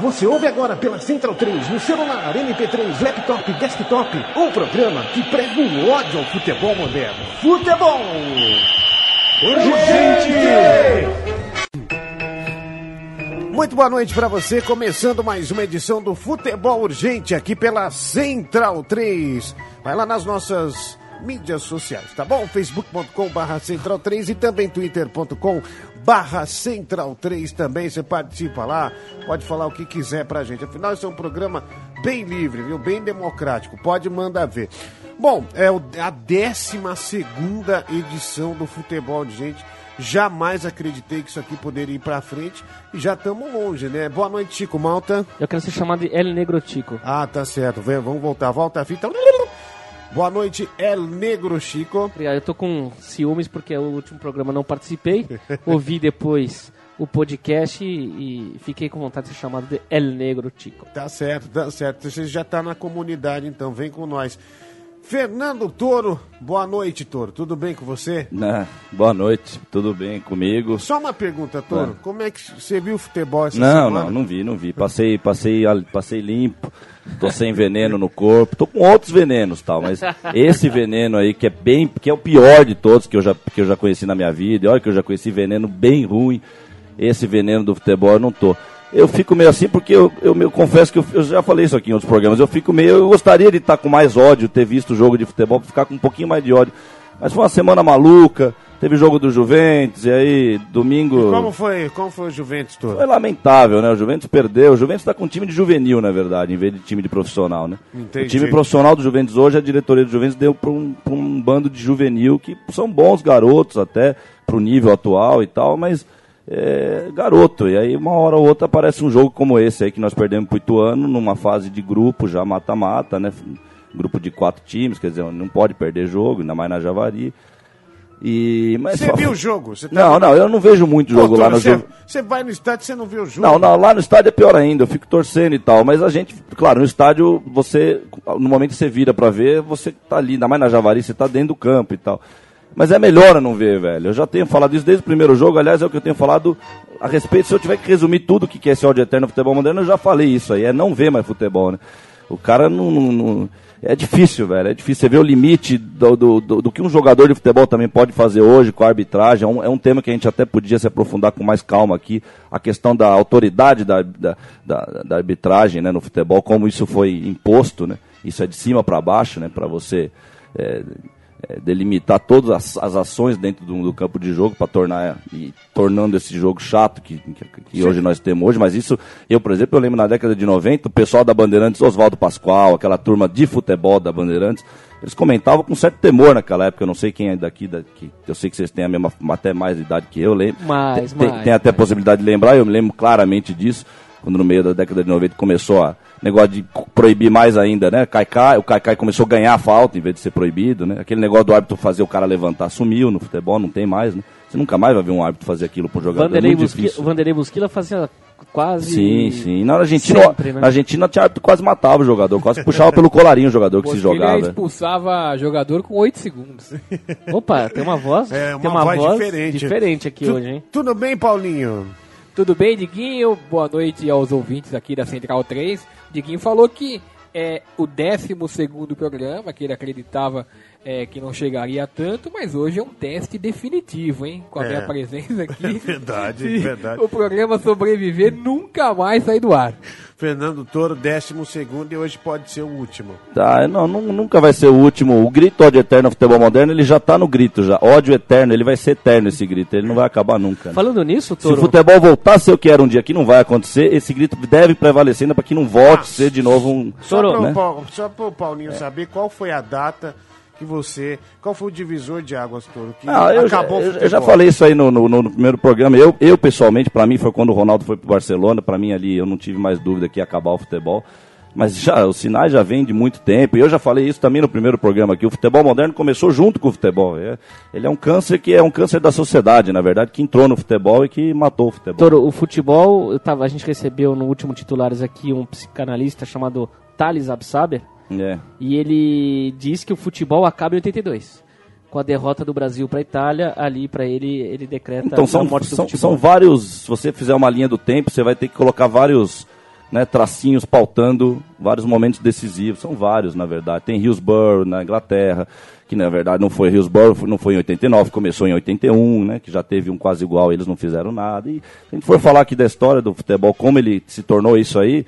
Você ouve agora pela Central 3, no celular, MP3, laptop, desktop, um programa que prega o ódio ao futebol moderno. Futebol! Urgente! Muito boa noite para você, começando mais uma edição do Futebol Urgente aqui pela Central 3. Vai lá nas nossas mídias sociais, tá bom? facebook.com barra central 3 e também twitter.com barra central 3 também, você participa lá, pode falar o que quiser pra gente, afinal esse é um programa bem livre, viu? Bem democrático, pode mandar ver. Bom, é a 12 segunda edição do Futebol de Gente, jamais acreditei que isso aqui poderia ir pra frente e já estamos longe, né? Boa noite, Chico Malta. Eu quero ser chamado de El Negro Chico. Ah, tá certo, Vem, vamos voltar, volta a fita. Boa noite, El Negro Chico. Obrigado, eu tô com ciúmes porque o último programa não participei. Ouvi depois o podcast e, e, fiquei com vontade de ser chamado de El Negro Chico. Tá certo, tá certo. Você já tá na comunidade, então vem com nós. Fernando Toro, boa noite, Toro. Tudo bem com você? Não, boa noite, tudo bem comigo. Só uma pergunta, Toro. É. Como é que você viu o futebol essa não, semana? Não, não vi, não vi. Passei, passei, passei limpo. Tô sem veneno no corpo, tô com outros venenos tal, mas esse veneno aí que é bem, que é o pior de todos que eu já, que eu já conheci na minha vida, e olha que eu já conheci veneno bem ruim, esse veneno do futebol eu não tô. Eu fico meio assim porque eu, eu, eu confesso que eu, eu, já falei isso aqui em outros programas, eu fico meio, eu gostaria de estar com mais ódio, ter visto o jogo de futebol, ficar com um pouquinho mais de ódio. Mas foi uma semana maluca, Teve jogo do Juventus, e aí, domingo. E como foi, como foi o Juventus todo? Foi lamentável, né? O Juventus perdeu. O Juventus está com um time de juvenil, na verdade, em vez de time de profissional, né? Entendi. O time profissional do Juventus hoje, a diretoria do Juventus deu para um, um bando de juvenil, que são bons garotos até, para o nível atual e tal, mas. É, garoto, e aí uma hora ou outra aparece um jogo como esse aí que nós perdemos pro Ituano, numa fase de grupo já mata-mata, né? Grupo de quatro times, quer dizer, não pode perder jogo, ainda mais na Javari. E, mas você viu o jogo? Tá não, não, eu não vejo muito jogo lá no jogo. Você vai no estádio e você não vê o jogo? Não, não, lá no estádio é pior ainda, eu fico torcendo e tal. Mas a gente, claro, no estádio, você, no momento que você vira pra ver, você tá ali, ainda mais na Javari, você tá dentro do campo e tal. Mas é melhor não ver, velho. Eu já tenho falado isso desde o primeiro jogo, aliás, é o que eu tenho falado a respeito. Se eu tiver que resumir tudo o que é esse ódio eterno no futebol moderno, eu já falei isso aí, é não ver mais futebol, né? O cara não, não, não é difícil, velho. É difícil. Você vê o limite do, do, do, do, que um jogador de futebol também pode fazer hoje com a arbitragem. É um, é um, tema que a gente até podia se aprofundar com mais calma aqui. A questão da autoridade da, da, da, da arbitragem né, no futebol, como isso foi imposto, né? Isso é de cima para baixo, né? Para você. É, é, delimitar todas as, as, ações dentro do, do campo de jogo para tornar e tornando esse jogo chato que, que, que hoje nós temos hoje, mas isso eu, por exemplo, eu lembro na década de 90, o pessoal da Bandeirantes, Oswaldo Pascoal, aquela turma de futebol da Bandeirantes, eles comentavam com certo temor naquela época, eu não sei quem é daqui, daqui eu sei que vocês têm a mesma, até mais idade que eu, lembro. Mais, tem, mais. tem até possibilidade de lembrar, eu me lembro claramente disso, quando no meio da década de 90 começou a negócio de proibir mais ainda, né? Caicai, o Caicai começou a ganhar a falta em vez de ser proibido, né? Aquele negócio do árbitro fazer o cara levantar sumiu no futebol, não tem mais, né? Você nunca mais vai ver um árbitro fazer aquilo pro jogador. Vanderlei é muito Busquila, o Vanderlei Busquila fazia quase. Sim, sim. Na Argentina, Sempre, né? na Argentina tinha árbitro quase matava o jogador, quase puxava pelo colarinho o jogador que se jogava. Ele expulsava jogador com 8 segundos. Opa, tem uma voz, é, uma tem uma voz, voz diferente. diferente aqui tu, hoje, hein? Tudo bem, Paulinho? Tudo bem, Diguinho? Boa noite aos ouvintes aqui da Central 3. Diguinho falou que é o 12 programa, que ele acreditava é, que não chegaria tanto, mas hoje é um teste definitivo, hein? Com a É. minha presença aqui. Verdade, Se verdade. O programa sobreviver nunca mais sair do ar. Fernando Toro, 12 segundo e hoje pode ser o último. Tá, não, nu- nunca vai ser o último. O grito ódio eterno no futebol moderno, ele já tá no grito já. Ódio eterno, ele vai ser eterno esse grito, ele não vai acabar nunca. né? Falando nisso, Se o Toro, futebol voltar a ser o que era um dia que não vai acontecer, esse grito deve prevalecer ainda para que não volte a ser de novo um. Só Toro, para né? o Paulinho saber qual foi a data que você. Qual foi o divisor de águas, Toro? Que Ah, eu, já, acabou o eu- eu já falei isso aí no, no- no primeiro programa. Eu, eu pessoalmente, pra mim, foi quando o Ronaldo foi pro Barcelona. Pra mim, ali, eu não tive mais dúvida que ia acabar o futebol. Mas já, os sinais já vêm de muito tempo. E eu já falei isso também no primeiro programa aqui. O futebol moderno começou junto com o futebol. É- ele é um câncer que é um câncer da sociedade, na verdade, que entrou no futebol e que matou o futebol. Toro, o futebol, eu tava, a gente recebeu no último Titulares aqui um psicanalista chamado Thales Absaber, É. e ele diz que o futebol acaba em 82. Com a derrota do Brasil para a Itália, ali para ele, ele decreta Então, a são, morte do são, futebol. são vários. Se você fizer uma linha do tempo, você vai ter que colocar vários né, tracinhos pautando vários momentos decisivos. São vários, na verdade. Tem Hillsborough na Inglaterra, que na verdade não foi Hillsborough, não foi em 89, começou em 81, né, que já teve um quase igual, eles não fizeram nada. E se a gente for falar aqui da história do futebol, como ele se tornou isso aí.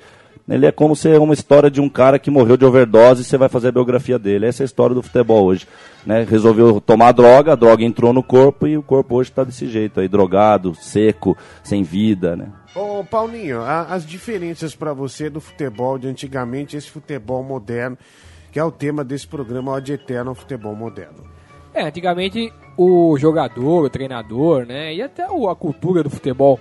Ele é como ser uma história de um cara que morreu de overdose e você vai fazer a biografia dele. Essa é a história do futebol hoje. Né? Resolveu tomar droga, a droga entrou no corpo e o corpo hoje está desse jeito aí, drogado, seco, sem vida, né? Ô, Paulinho, a- as diferenças pra você do futebol de antigamente, esse futebol moderno, que é o tema desse programa, Ad Eterno Futebol Moderno. É, antigamente o jogador, o treinador, né, e até o- a cultura do futebol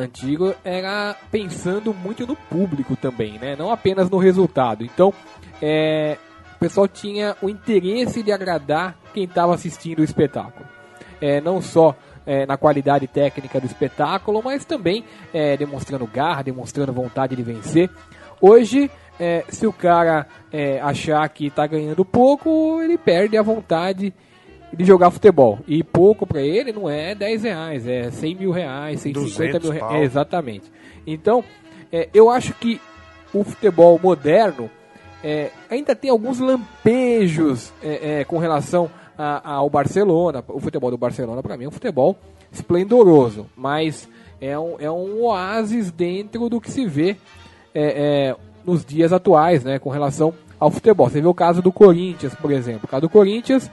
antigo era pensando muito no público também, né, não apenas no resultado. Então, é, o pessoal tinha o interesse de agradar quem estava assistindo o espetáculo. É, não só é, na qualidade técnica do espetáculo, mas também é, demonstrando garra, demonstrando vontade de vencer. Hoje, é, se o cara é, achar que está ganhando pouco, ele perde a vontade de jogar futebol. E pouco para ele não é 10 reais, é 100 mil reais, 150 mil 200 reais. É, exatamente. Então, é, eu acho que o futebol moderno é, ainda tem alguns lampejos é, é, com relação a- ao Barcelona. O futebol do Barcelona, para mim, é um futebol esplendoroso, mas é um, é um oásis dentro do que se vê é, nos dias atuais, né, com relação ao futebol. Você vê o caso do Corinthians, por exemplo. O caso do Corinthians,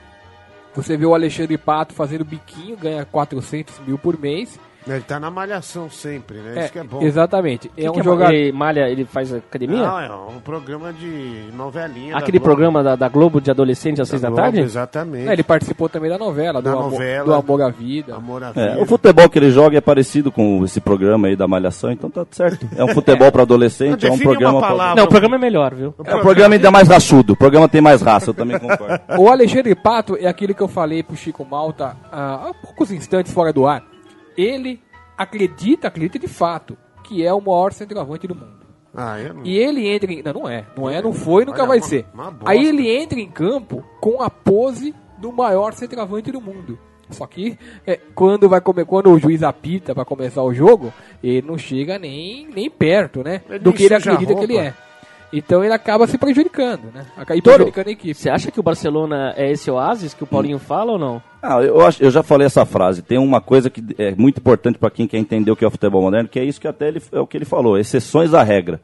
você vê o Alexandre Pato fazendo biquinho, ganha 400 mil por mês. Ele tá na malhação sempre, né? Isso que é bom. Exatamente. Que é um que jogador. Ele malha, ele faz academia? Não, é um programa de novelinha. da Aquele Globo. programa da, da Globo de adolescente às Da seis da Globo, tarde? Exatamente. É, ele participou também da novela, do, Da amor, novela. do Amor à Vida. Amor à É, vida. o futebol que ele joga é parecido com esse programa aí da Malhação, então tá certo. É um futebol para adolescente, é um programa uma pra- palavra. Não, o programa é melhor, viu? É um programa ainda mais raçudo, o programa tem mais raça, eu também concordo. O Alexandre Pato é aquele que eu falei pro Chico Malta há poucos instantes fora do ar. Ele acredita, acredita de fato, que é o maior centroavante do mundo. Ah, eu não... E ele entra em. Não, não é. Não é, não foi, nunca Olha, vai uma- ser. uma. Aí ele entra em campo com a pose do maior centroavante do mundo. Só que é, quando vai comer, quando o juiz apita para começar o jogo, ele não chega nem, nem perto, né? Ele do que ele acredita que ele é. Então ele acaba se prejudicando, né? Acaba Toro, prejudicando a equipe. Você acha que o Barcelona é esse oásis que o Paulinho fala ou não? Ah, eu, acho, eu já falei essa frase. Tem uma coisa que é muito importante para quem quer entender o que é o futebol moderno, que é isso que até ele, é o que ele falou, exceções à regra.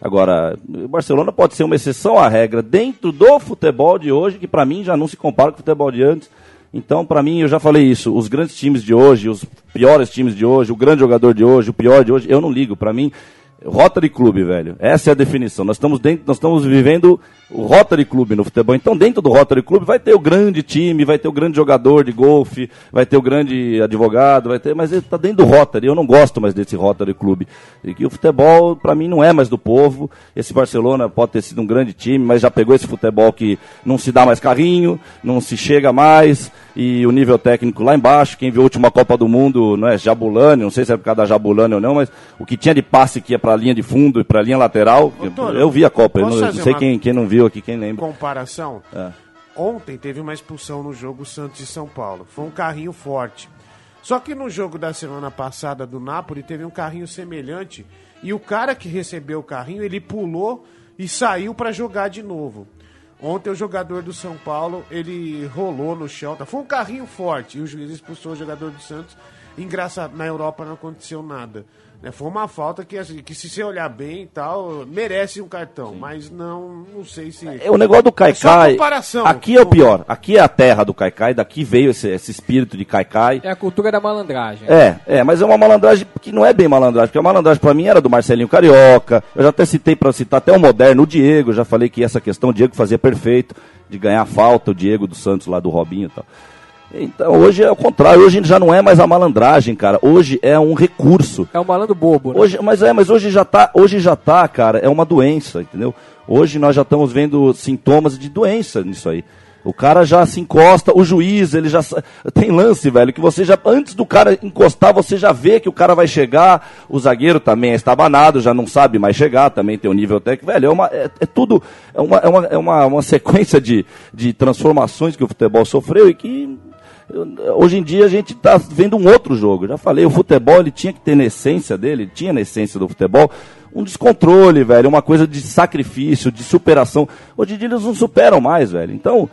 Agora, o Barcelona pode ser uma exceção à regra dentro do futebol de hoje, que para mim já não se compara com o futebol de antes. Então, para mim, eu já falei isso, os grandes times de hoje, os piores times de hoje, o grande jogador de hoje, o pior de hoje, eu não ligo. Para mim, Rotary Clube, velho. Essa é a definição. Nós estamos dentro, nós estamos vivendo o Rotary Clube no futebol. Então, dentro do Rotary Clube vai ter o grande time, vai ter o grande jogador de golfe, vai ter o grande advogado, vai ter, mas ele está dentro do Rotary. Eu não gosto mais desse Rotary Clube. E que o futebol, para mim, não é mais do povo. Esse Barcelona pode ter sido um grande time, mas já pegou esse futebol que não se dá mais carrinho, não se chega mais e o nível técnico lá embaixo. Quem viu a última Copa do Mundo, não é Jabulani, não sei se é por causa da Jabulani ou não, mas o que tinha de passe que ia para a linha de fundo e para a linha lateral, Toro, eu vi a Copa, eu não, eu não sei quem, quem não viu aqui, quem lembra. comparação. É. Ontem teve uma expulsão no jogo Santos e São Paulo. Foi um carrinho forte. Só que no jogo da semana passada do Napoli teve um carrinho semelhante e o cara que recebeu o carrinho, ele pulou e saiu para jogar de novo. Ontem o jogador do São Paulo, ele rolou no chão, tá? foi um carrinho forte e o juiz expulsou o jogador do Santos. Engraçado, na Europa não aconteceu nada. Né? Foi uma falta que, assim, que se você olhar bem e tal, merece um cartão, mas não, não sei se... É o negócio do Caicai. comparação. Aqui é o pior. Aqui é a terra do Caicai, daqui veio esse, esse espírito de Caicai. É a cultura da malandragem. É, é, mas é uma malandragem que não é bem malandragem, porque a malandragem pra mim era do Marcelinho Carioca. Eu já até citei pra citar até o moderno, o Diego, já falei que essa questão o Diego fazia perfeito. de ganhar falta, o Diego dos Santos lá do Robinho e tal. Então hoje é o contrário, hoje já não é mais a malandragem, cara. Hoje é um recurso. É um malandro bobo, né? Hoje, mas é, mas hoje já tá, hoje já tá, cara, é uma doença, entendeu? Hoje nós já estamos vendo sintomas de doença nisso aí. O cara já se encosta, o juiz, ele já tem lance, velho, que você já antes do cara encostar, você já vê que o cara vai chegar. O zagueiro também é estabanado, já não sabe mais chegar, também tem o nível técnico, velho. É uma é, é tudo é uma, é uma, é uma, uma sequência de, de transformações que o futebol sofreu e que Hoje em dia a gente está vendo um outro jogo. Já falei, o futebol ele tinha que ter na essência dele, tinha na essência do futebol um descontrole, velho, uma coisa de sacrifício, de superação. Hoje em dia eles não superam mais, velho. Então,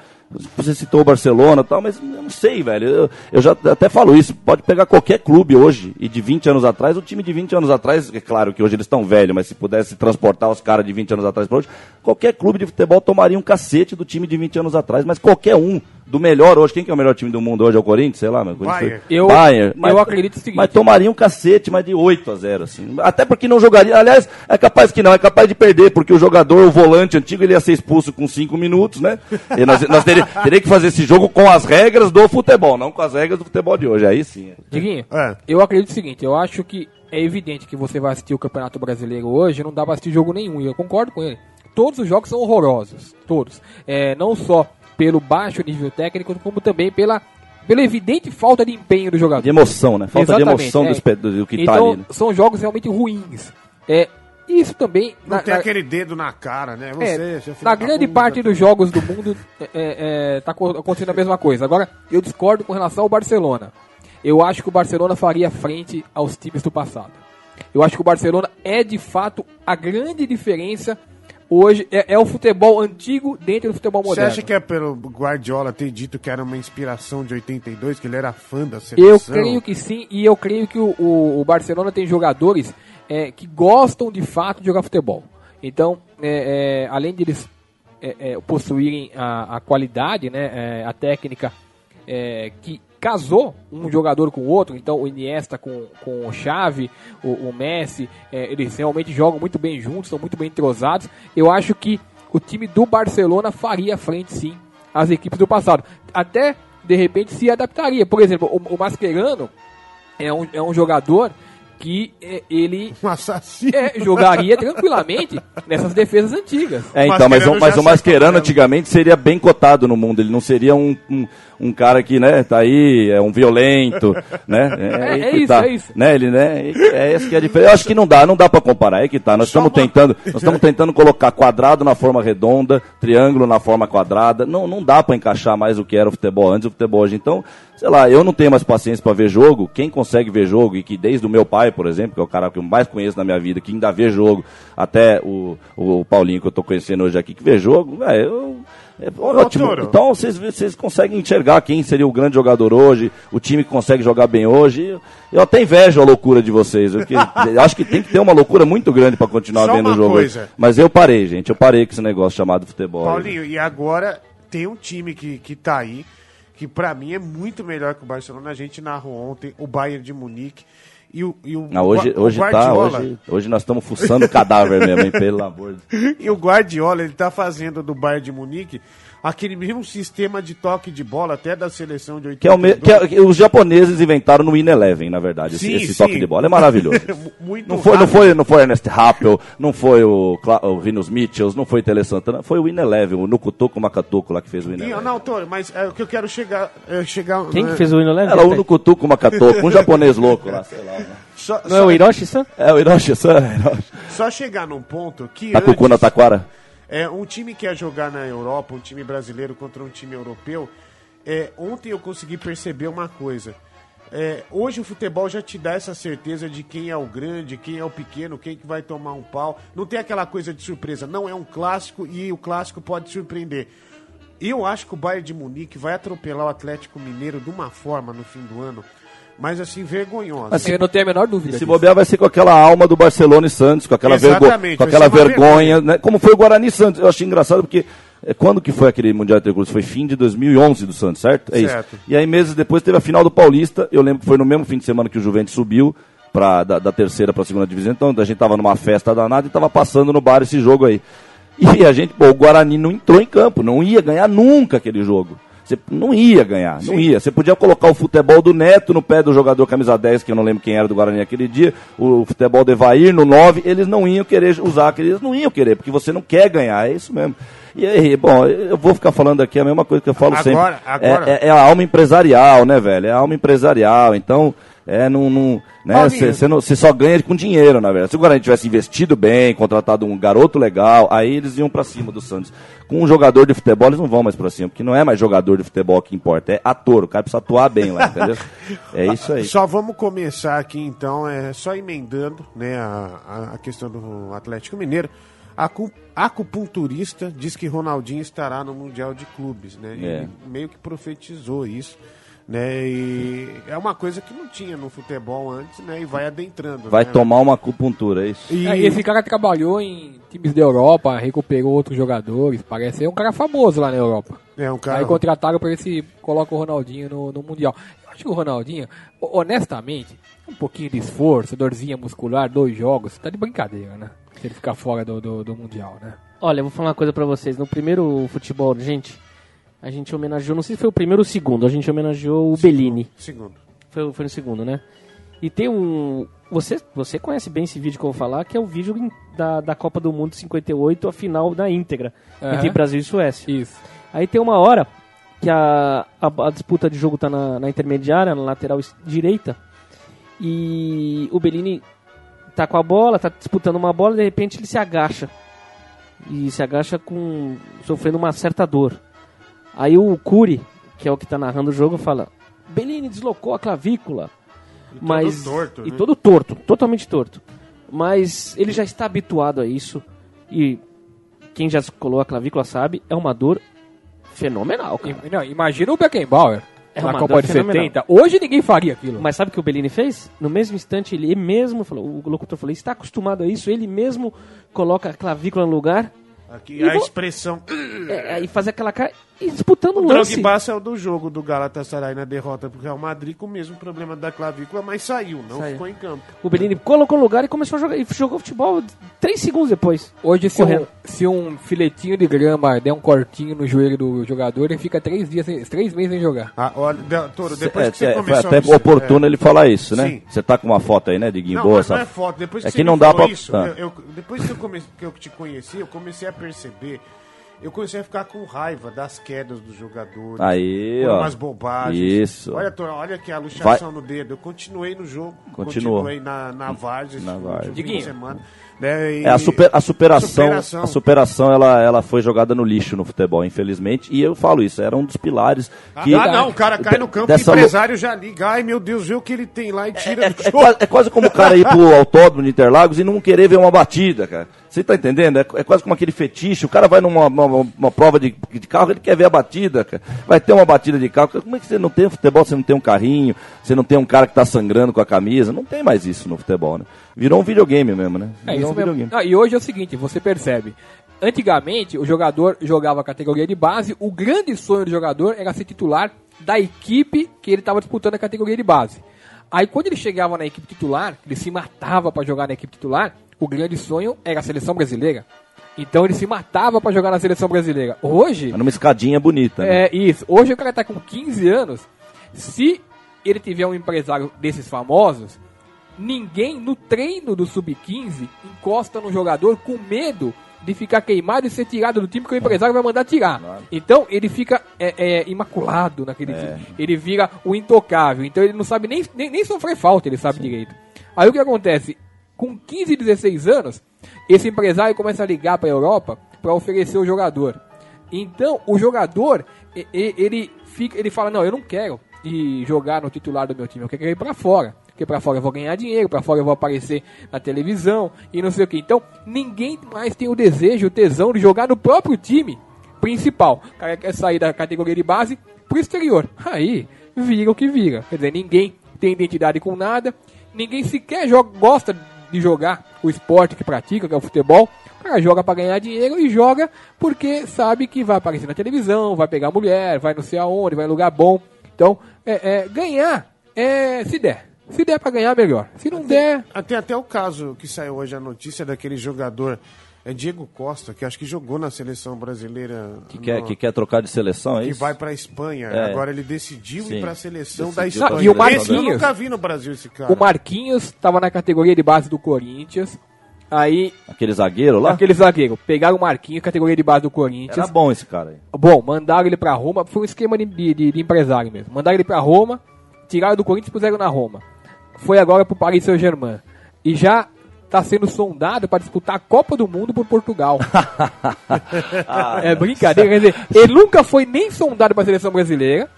você citou o Barcelona e tal, mas eu não sei, velho. Eu, eu já até falo isso. Pode pegar qualquer clube hoje e de 20 anos atrás, o time de 20 anos atrás, é claro que hoje eles estão velhos, mas se pudesse transportar os caras de 20 anos atrás para hoje, qualquer clube de futebol tomaria um cacete do time de 20 anos atrás, mas qualquer um do melhor hoje. Quem que é o melhor time do mundo hoje? É o Corinthians? Sei lá, meu. Bayern. Eu- Bayern. eu acredito o seguinte. Mas tomaria um cacete, mas de 8 a 0 assim. Até porque não jogaria. Aliás, é capaz que não, é capaz de perder, porque o jogador, o volante antigo, ele ia ser expulso com 5 minutos, né? E nós, nós teria, teria que fazer esse jogo com as regras do futebol, não com as regras do futebol de hoje. Aí sim. Diguinho, É. eu acredito o seguinte, eu acho que é evidente que você vai assistir o Campeonato Brasileiro hoje, não dá pra assistir jogo nenhum, e eu concordo com ele. Todos os jogos são horrorosos, todos. É, não só pelo baixo nível técnico, como também pela, pela evidente falta de empenho do jogador. De emoção, né? Falta de Exatamente, emoção é. do, do, que tá então, ali. Né? são jogos realmente ruins. É, isso também... Não na- tem na- aquele dedo na cara, né? Você, é, na grande puta. parte dos jogos do mundo é, é, é, tá co- acontecendo a mesma coisa. Agora, eu discordo com relação ao Barcelona. Eu acho que o Barcelona faria frente aos times do passado. Eu acho que o Barcelona é de fato a grande diferença hoje. É, é o futebol antigo dentro do futebol Você moderno. acha que é pelo Guardiola ter dito que era uma inspiração de 82, que ele era fã da seleção? Eu creio que sim, e eu creio que o, o- o Barcelona tem jogadores é, que gostam de fato de jogar futebol. Então, é, é, além de eles é, é, possuírem a, a qualidade, né, a técnica que casou um jogador com o outro, então o Iniesta com, com o Xavi, o, o Messi, é, eles realmente jogam muito bem juntos, são muito bem entrosados. Eu acho que o time do Barcelona faria frente sim às equipes do passado. Até de repente se adaptaria. Por exemplo, o, o Mascherano é um, é um jogador que é, ele Um assassino. é, jogaria tranquilamente nessas defesas antigas. É, então, mas, mas o Mascherano né? antigamente seria bem cotado no mundo. Ele não seria um, um, um cara que, né, tá aí, é um violento, né? É, aí é que isso, tá, é isso. Né, ele, né? É esse que é a diferença. Eu acho que não dá, não dá pra comparar. É que tá. Nós estamos tentando, nós estamos tentando colocar quadrado na forma redonda, triângulo na forma quadrada. Não, não dá pra encaixar mais o que era o futebol antes e o futebol hoje. Então, sei lá, eu não tenho mais paciência pra ver jogo. Quem consegue ver jogo e que desde o meu pai, por exemplo, que é o cara que eu mais conheço na minha vida, que ainda vê jogo, até o, o Paulinho que eu tô conhecendo hoje aqui, que vê jogo, velho, eu- é ótimo. Então vocês, vocês conseguem enxergar quem seria o grande jogador hoje, o time que consegue jogar bem hoje. Eu, até invejo a loucura de vocês. Eu, que- acho que tem que ter uma loucura muito grande pra continuar Só vendo o jogo. coisa. Mas eu parei, gente. Eu parei com esse negócio chamado futebol. aí. Paulinho, e agora tem um time que, que tá aí, que pra mim é muito melhor que o Barcelona. A gente narrou ontem o Bayern de Munique. E o, e o, Não, hoje, o hoje tá, Guardiola, hoje, hoje nós estamos fuçando cadáver mesmo, hein, pelo amor de Deus. E o Guardiola, ele tá fazendo do Bayern de Munique aquele mesmo sistema de toque de bola, até da seleção de 82. Que é o me, que é- que os japoneses inventaram no In Eleven, na verdade, esse, Sim, esse sim. toque de bola. É maravilhoso. Muito Não foi, não foi, não foi Ernest Happel, não foi o, Cla- o Rinos Mitchells, não foi Tele Santana, foi o In Eleven, o Nukutoku Makatoku lá que fez o In Não, Eleven. não, Toro, mas é, o que eu quero chegar. É, chegar Quem é, que fez o hino leve? Era o Nukutoku Makatoku, um japonês louco lá, sei lá. né? Só, Não é o Hiroshi-san? É o Hiroshi-san, Hiroshi. só chegar num ponto que. Na antes- Taquara. É, um time que ia jogar na Europa, um time brasileiro contra um time europeu. É, ontem eu consegui perceber uma coisa. É, hoje o futebol já te dá essa certeza de quem é o grande, quem é o pequeno, quem que vai tomar um pau. Não tem aquela coisa de surpresa. Não é um clássico e o clássico pode surpreender. Eu acho que o Bayern de Munique vai atropelar o Atlético Mineiro de uma forma no fim do ano, mas assim, vergonhosa. Eu não tenho a menor dúvida. E se bobear vai ser com aquela alma do Barcelona e Santos, com aquela, vergo Exatamente, com aquela uma vergonha, né? como foi o Guarani e Santos. Eu achei engraçado porque é, quando que foi aquele Mundial de Clubes? Foi fim de 2011 do Santos, certo? É Certo. isso. E aí meses depois teve a final do Paulista, eu lembro que foi no mesmo fim de semana que o Juventus subiu pra, da, da terceira para a segunda divisão, então a gente tava numa festa danada e tava passando no bar esse jogo aí. E a gente, pô, o Guarani não entrou em campo, não ia ganhar nunca aquele jogo. Você não ia ganhar, não ia. Você podia colocar o futebol do Neto no pé do jogador camisa 10, que eu não lembro quem era do Guarani aquele dia, o futebol do Evair no 9, eles não iam querer usar, eles não iam querer, porque você não quer ganhar, é isso mesmo. E aí, bom, eu vou ficar falando aqui a mesma coisa que eu falo Agora- sempre. agora- É, é- é a alma empresarial, né, velho? É a alma empresarial. Então, é, não. não né, você não- só ganha com dinheiro, na verdade. Se o Guarani tivesse investido bem, contratado um garoto legal, aí eles iam pra cima do Santos. Com um jogador de futebol, eles não vão mais pra cima, porque não é mais jogador de futebol que importa, é ator. O cara precisa atuar bem lá, entendeu? É isso aí. Só vamos começar aqui então, é só emendando né, a, a- questão do Atlético Mineiro. A acu- acupunturista diz que Ronaldinho estará no Mundial de Clubes, né? É. Ele meio que profetizou isso, né? E é uma coisa que não tinha no futebol antes, né? E vai adentrando. Vai né? tomar uma acupuntura, é isso? E, É, e esse cara trabalhou em times da Europa, recuperou outros jogadores, parece ser um cara famoso lá na Europa. é um cara. Aí contrataram pra ver se coloca o Ronaldinho no, no Mundial. Eu acho que o Ronaldinho, ho- honestamente, um pouquinho de esforço, dorzinha muscular, dois jogos, tá de brincadeira, né? Se ele ficar fora do, do, do Mundial, né? Olha, eu vou falar uma coisa pra vocês. No primeiro futebol urgente, a gente homenageou, não sei se foi o primeiro ou o segundo, a gente homenageou o Bellini. Segundo. Foi, foi no segundo, né? E tem um. Você, você conhece bem esse vídeo que eu vou falar, que é o vídeo da, da Copa do Mundo 58, a final da íntegra, Aham. entre Brasil e Suécia. Isso. Aí tem uma hora que a, a, a disputa de jogo tá na, na intermediária, na lateral direita, e o Bellini tá com a bola, tá disputando uma bola, e de repente ele se agacha. E se agacha com. sofrendo uma certa dor. Aí o Curi, que é o que tá narrando o jogo, fala: Bellini deslocou a clavícula. mas torto, e né? todo torto, totalmente torto. Mas ele já está habituado a isso e quem já colou a clavícula sabe, é uma dor fenomenal, cara. E- não, imagina o Beckenbauer É na uma Copa dor de fenomenal. 70. Hoje ninguém faria aquilo. Mas sabe o que o Bellini fez? No mesmo instante, ele mesmo falou, o locutor falou, está acostumado a isso, ele mesmo coloca a clavícula no lugar Aqui E a vou- expressão. é, e faz aquela cara e disputando o O lance. Drogba saiu do jogo do Galatasaray na derrota pro Real Madrid com o mesmo problema da clavícula, mas saiu, não Saiu. ficou em campo. O Bellini colocou lugar e começou a jogar, e jogou futebol três segundos depois. Hoje, se um, se um filetinho de grama der um cortinho no joelho do jogador, ele fica três dias, sem- três meses sem jogar. Ah, olha, de- Toro, depois É, que você é, foi começou até a oportuno é. ele falar isso, né? Você tá com uma foto aí, né, de Não, Guimboa? mas não essa- é foto. Depois que É que não dá pra- isso, tá. eu- eu- depois que eu, comecei, que eu te conheci, eu comecei a perceber, eu comecei a ficar com raiva das quedas dos jogadores. Aí, ó. umas bobagens. Isso. Olha, olha aqui a luxação no dedo. Eu continuei no jogo, Continuou. continuei na, na Vargas, Na fim de Diguinho. semana. Né, e- É, a, super- a superação, Superação. a superação ela, ela foi jogada no lixo no futebol, infelizmente. E eu falo isso, era um dos pilares que. ah, não, o cara cai no campo, o empresário já liga. Ai, meu Deus, vê o que ele tem lá e tira É, do é jogo. quase, é quase como o cara ir pro autódromo de Interlagos e não querer ver uma batida, cara. Você tá entendendo? É, é quase como aquele fetiche. O cara vai numa uma, uma prova de, de carro, ele quer ver a batida, cara. Vai ter uma batida de carro. Como é que você não tem futebol? Você não tem um carrinho, você não tem um cara que tá sangrando com a camisa. Não tem mais isso no futebol, né? Virou um videogame mesmo, né? É Virou isso um mesmo. videogame. Ah, e hoje é o seguinte, você percebe. Antigamente, o jogador jogava a categoria de base, o grande sonho do jogador era ser titular da equipe que ele estava disputando a categoria de base. Aí quando ele chegava na equipe titular, ele se matava para jogar na equipe titular, o grande sonho era a seleção brasileira. Então ele se matava para jogar na seleção brasileira. Hoje, Mas numa escadinha bonita, né? é isso. Hoje o cara tá com 15 anos. Se ele tiver um empresário desses famosos, ninguém no treino do sub-15 encosta no jogador com medo de ficar queimado e ser tirado do time que o empresário vai mandar tirar. Então ele fica é, é, imaculado naquele time. Ele vira o intocável. Então ele não sabe nem, nem, nem sofrer falta, ele sabe direito. Aí o que acontece? Com 15, 16 anos, esse empresário começa a ligar para a Europa para oferecer o jogador. Então, o jogador, ele fica, ele fala: "Não, eu não quero ir jogar no titular do meu time, eu quero ir para fora. Porque para fora eu vou ganhar dinheiro, para fora eu vou aparecer na televisão e não sei o que. Então, ninguém mais tem o desejo, o tesão de jogar no próprio time principal. O cara quer sair da categoria de base pro exterior. Aí, vira o que vira. Quer dizer, ninguém tem identidade com nada, ninguém sequer joga, gosta de jogar o esporte que pratica, que é o futebol. O cara joga para ganhar dinheiro e joga porque sabe que vai aparecer na televisão, vai pegar mulher, vai não sei aonde, vai em lugar bom. Então, é, é, ganhar é se der. Se der para ganhar, melhor. Se não der, Tem até o caso que saiu hoje a notícia daquele jogador É Diego Costa, que acho que jogou na seleção brasileira. Que quer, no- que quer trocar de seleção, é que isso? vai pra Espanha. É. Agora ele decidiu Sim. ir pra seleção Decidiu da Espanha. E o Esse eu Marquinhos? nunca vi no Brasil esse cara. O Marquinhos estava na categoria de base do Corinthians. Aí, Aquele zagueiro lá? aquele zagueiro, pegaram o Marquinhos, categoria de base do Corinthians. Era bom esse cara aí. Bom, mandaram ele pra Roma, foi um esquema de, de- de- de empresário mesmo. Mandaram ele pra Roma, tiraram do Corinthians e puseram na Roma. Foi agora pro Paris Saint-Germain. E já tá sendo sondado para disputar a Copa do Mundo por Portugal. é brincadeira, quer dizer, ele nunca foi nem sondado pra seleção brasileira,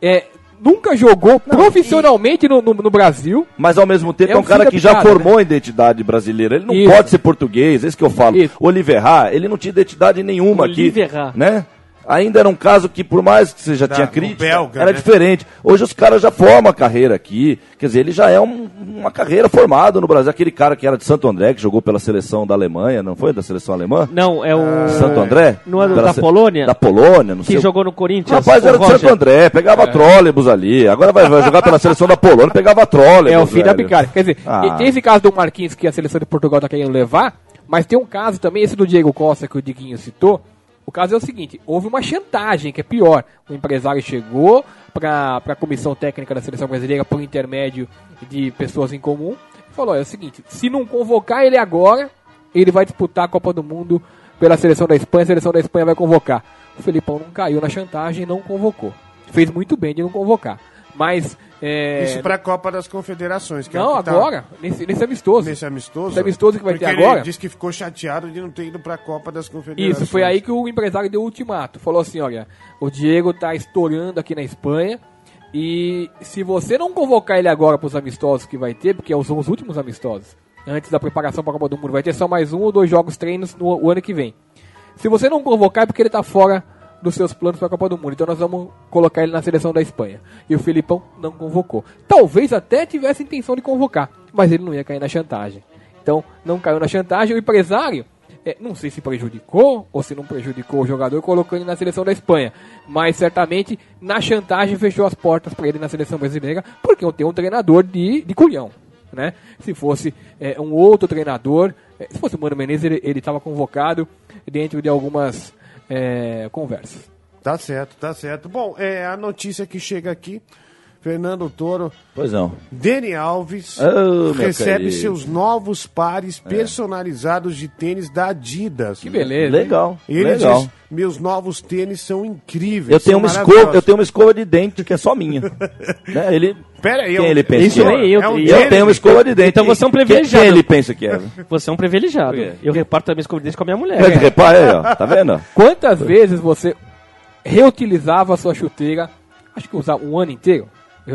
é, nunca jogou profissionalmente no, no- no Brasil. Mas ao mesmo tempo É é, um um cara que já picada, formou a identidade brasileira. Ele não Isso. pode ser português, é isso que eu falo. Isso. O Oliveira, ele não tinha identidade nenhuma Oliveira. aqui. Né? Ainda era um caso que, por mais que você já Da- tinha crítica, belga, era né? diferente. Hoje os caras já formam a carreira aqui. Quer dizer, ele já é um- uma carreira formada no Brasil. Aquele cara que era de Santo André, que jogou pela seleção da Alemanha, não foi? Da seleção alemã? Não, é o. Santo André? Não é da se- Polônia? Da Polônia, não Que sei. jogou no O Corinthians. rapaz era de Roger. Santo André, pegava trólebus ali. Agora vai, vai jogar pela seleção da Polônia, pegava trólebus. É o fim da velho. picada. Quer dizer, Ah. e tem esse caso do Marquinhos que a seleção de Portugal tá querendo levar, mas tem um caso também, esse do Diego Costa que o Diguinho citou. O caso é o seguinte, houve uma chantagem, que é pior. O empresário chegou para a comissão técnica da seleção brasileira por intermédio de pessoas em comum e falou, é o seguinte, se não convocar ele agora, ele vai disputar a Copa do Mundo pela seleção da Espanha, a seleção da Espanha vai convocar. O Felipão não caiu na chantagem e não convocou. Fez muito bem de não convocar. Mas... É, Isso pra Copa das Confederações. Que é não, que tá agora, nesse, nesse amistoso. Nesse amistoso. Esse amistoso que vai ter ele agora. disse que ficou chateado de não ter ido pra Copa das Confederações. Isso, foi aí que o empresário deu o ultimato. Falou assim, olha, o Diego tá estourando aqui na Espanha e se você não convocar ele agora pros amistosos que vai ter, porque são os últimos amistosos, antes da preparação para a Copa do Mundo, vai ter só mais um ou dois jogos treinos no o ano que vem. Se você não convocar é porque ele tá fora dos seus planos para a Copa do Mundo. Então nós vamos colocar ele na seleção da Espanha. E o Filipão não convocou. Talvez até tivesse intenção de convocar, mas ele não ia cair na chantagem. Então não caiu na chantagem. O empresário, é, não sei se prejudicou ou se não prejudicou o jogador colocando ele na seleção da Espanha, mas certamente na chantagem fechou as portas para ele na seleção brasileira, porque eu tenho um treinador de, de culhão. Né? Se fosse é, um outro treinador, é, se fosse o Mano Menezes, ele estava convocado dentro de algumas é, conversas. Tá certo, tá certo. Bom, é a notícia que chega aqui. Fernando Toro, Pois não. Dani Alves Oh, recebe seus novos pares personalizados de tênis da Adidas. Que beleza. Legal. Ele legal. diz: meus novos tênis são incríveis. Eu tenho, são uma escova, maravilhosos." eu tenho uma escova de dente que é só minha. né? Ele, Pera aí, Quem eu- ele pensa Isso que é? nem eu. É um eu- tenho uma escova de dente. Então você é um privilegiado. Quem ele pensa que é? Você é um privilegiado. Quê? Eu reparto também escova de dente com a minha mulher. Mas repara aí, ó. Tá vendo? Quantas vezes você reutilizava a sua chuteira, acho que usava um ano inteiro,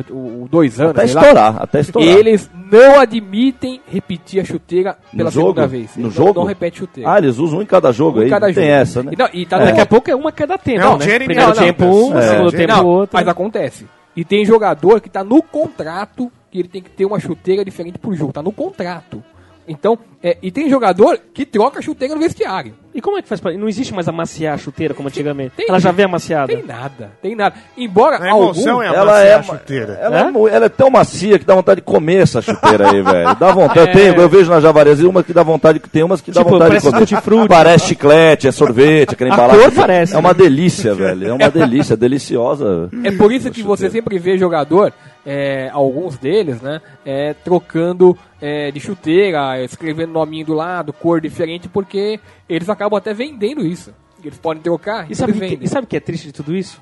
o, o dois anos, Até sei lá. estourar, até estourar. Eles não admitem repetir a chuteira pela No jogo? segunda vez. No Eles não- jogo? Não repete chuteira. Ah, eles usam um em cada jogo Um em aí. cada Tem jogo. essa, né? E, não, e tá Daqui a pouco é uma cada tempo, Não, né? Jeremy Primeiro não, não, tempo um, é, segundo Jeremy- tempo Não, outro. Mas acontece. E tem jogador que tá no contrato que ele tem que ter uma chuteira diferente por jogo. Tá no contrato. Então, é, e tem jogador que troca a chuteira no vestiário. E como é que faz pra... Não existe mais amaciar a chuteira como antigamente. Tem- Ela já vem amaciada. Tem nada, tem nada. Embora A emoção algum, é Ela é, a chuteira. ela, é? É? ela é tão macia que dá vontade de comer essa chuteira aí, velho. Dá vontade. É. Eu, tenho, eu vejo na Javarezia uma que dá vontade, tem umas que dá Tipo, vontade de parece comer. tutti-frutti. Parece chiclete, é sorvete, aquela A embalagem. cor parece, É uma delícia, velho. É uma delícia, deliciosa. É por isso que você sempre vê jogador, é, alguns deles, né, é, trocando é, de chuteira, escrevendo nominho do lado, cor diferente, porque eles acabam até vendendo isso. Eles podem trocar E e sabe, que, e sabe o que é triste de tudo isso?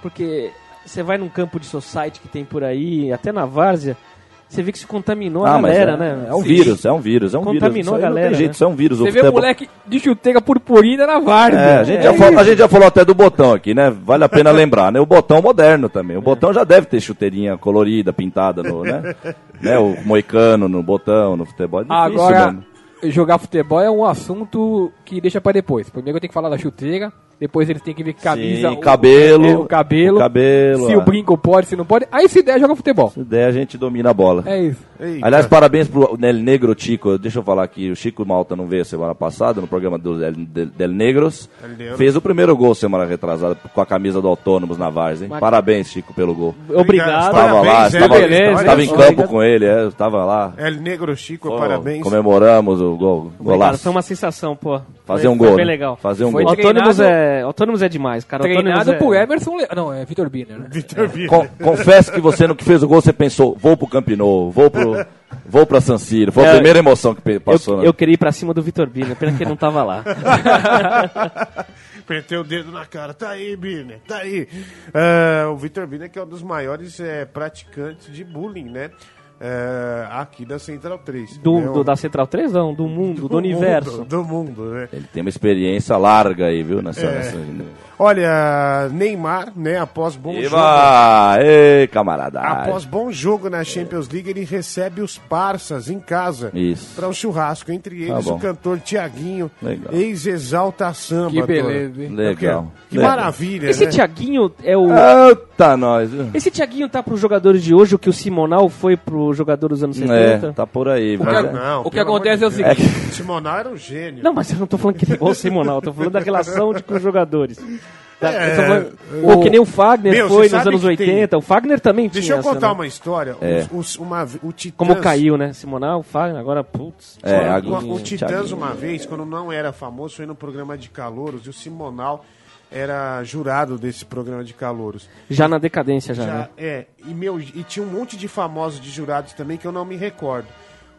Porque você vai num campo de society que tem por aí, até na várzea, você vê que se contaminou a Ah, mas galera, é, né? É um Sim. vírus, é um vírus, é um vírus. Contaminou Isso aí a Não galera, tem jeito, né? isso é um vírus. O Você vê o moleque de chuteira purpurina na várzea. É, a gente, É já falou, a gente já falou até do botão aqui, né? Vale a pena lembrar, né? O botão moderno também. O botão já deve ter chuteirinha colorida, pintada no, né? né? O moicano no botão, no futebol. É difícil Agora, mesmo. jogar futebol é um assunto que deixa pra depois. Primeiro eu tenho que falar da chuteira, Depois eles têm que ver que camisa. Sim, o- cabelo, é, o cabelo. o cabelo, Se ah. o brinco pode, se não pode. Aí se der, joga futebol. Se der, a gente domina a bola. É isso. Eita. Aliás, parabéns pro Del Negro Chico. Deixa eu falar aqui, o Chico Malta não veio semana passada no programa do Del, Del- Del Negros. Del. Fez o primeiro gol semana retrasada com a camisa do Autônomos na Vars, hein? Parabéns, Chico, pelo gol. Obrigado. Estava lá, estava, é, beleza. estava em Obrigado. campo com ele, é, estava lá. El Negro Chico, Pô, parabéns. Comemoramos o gol, Obrigado, golaço. foi uma sensação, pô. Fazer Foi- um gol. Foi bem né? legal. Fazer um Foi gol. Autônomos Treinado- é, autônomos é demais, cara. Treinado Autônomos por é... Emerson. Le... Não, é Vitor Biner, né? Vitor Vieira. Con- confesso que você no que fez o gol, você pensou, vou pro Camp Nou, vou pro, vou pra San Siro. Foi a É, primeira emoção que passou. Eu, né? eu queria ir pra cima do Vitor Bina, pena que ele não tava lá. Apertei o dedo na cara. Tá aí, Birner, tá aí. Ah, o Vitor Birner, que é um dos maiores eh, praticantes de bullying, né? Eh, aqui da Central 3. Do, né? do- da Central 3, não, do mundo, do, universo. Mundo, do mundo, né? Ele tem uma experiência larga aí, viu? Nessa, É. nessa... Olha, Neymar, né, após bom jogo... Eba! Ei, camarada! Após bom jogo na Champions League, ele recebe os parças em casa Isso. para um churrasco. Entre Tá eles, bom. o cantor Tiaguinho, ex-exalta samba. Que beleza, hein? Legal. Que Legal. maravilha, Esse né? Tiaguinho é o. Eita, nós? Esse Tiaguinho tá pros jogadores de hoje o que o Simonal foi pro jogador dos anos 70? É, tá por aí. O mas que- é- Não, o que acontece é o seguinte. Deus. Simonal era um gênio. Não, mas eu não tô falando que ele é igual o Simonal, eu tô falando da relação de, com os jogadores. Da- É, falando- o- Ou que nem o Fagner Meu, foi nos anos que tem- 80. O Fagner também Deixa tinha eu contar essa, né? uma história. É. Os- os- uma, o Titãs, Como caiu, né? Simonal, o Fagner, agora, putz. É, agora- o Titãs, Thiaguinho. uma vez, quando não era famoso, foi no programa de calouros e o Simonal era jurado desse programa de calouros. Já na decadência, já, Já, né? é, e, meu, e tinha um monte de famosos de jurados também que eu não me recordo.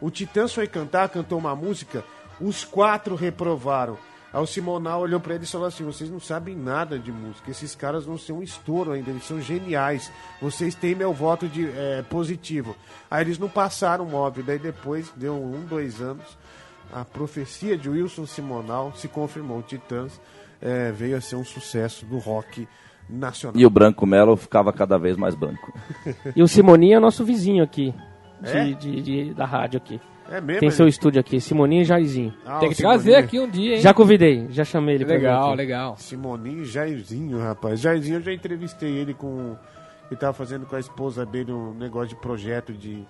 O Titãs foi cantar, cantou uma música, os quatro reprovaram. Aí o Simonal olhou pra eles e falou assim: vocês não sabem nada de música, esses caras não são um estouro ainda, eles são geniais. Vocês têm meu voto de é, positivo. Aí eles não passaram móvel, daí depois, deu um, dois anos, a profecia de Wilson Simonal se confirmou. O Titãs é, veio a ser um sucesso do rock nacional. E o Branco Melo ficava cada vez mais branco. E o Simoninho é nosso vizinho aqui, de, É? de- de- da rádio aqui. É mesmo? Tem seu estúdio aqui, Simoninho e Jairzinho. Ah, Tem o que trazer aqui um dia, hein? Já convidei, já chamei ele Legal, legal. Simoninho e Jairzinho, rapaz. Jairzinho eu já entrevistei ele com. Ele tava fazendo com a esposa dele um negócio de projeto de,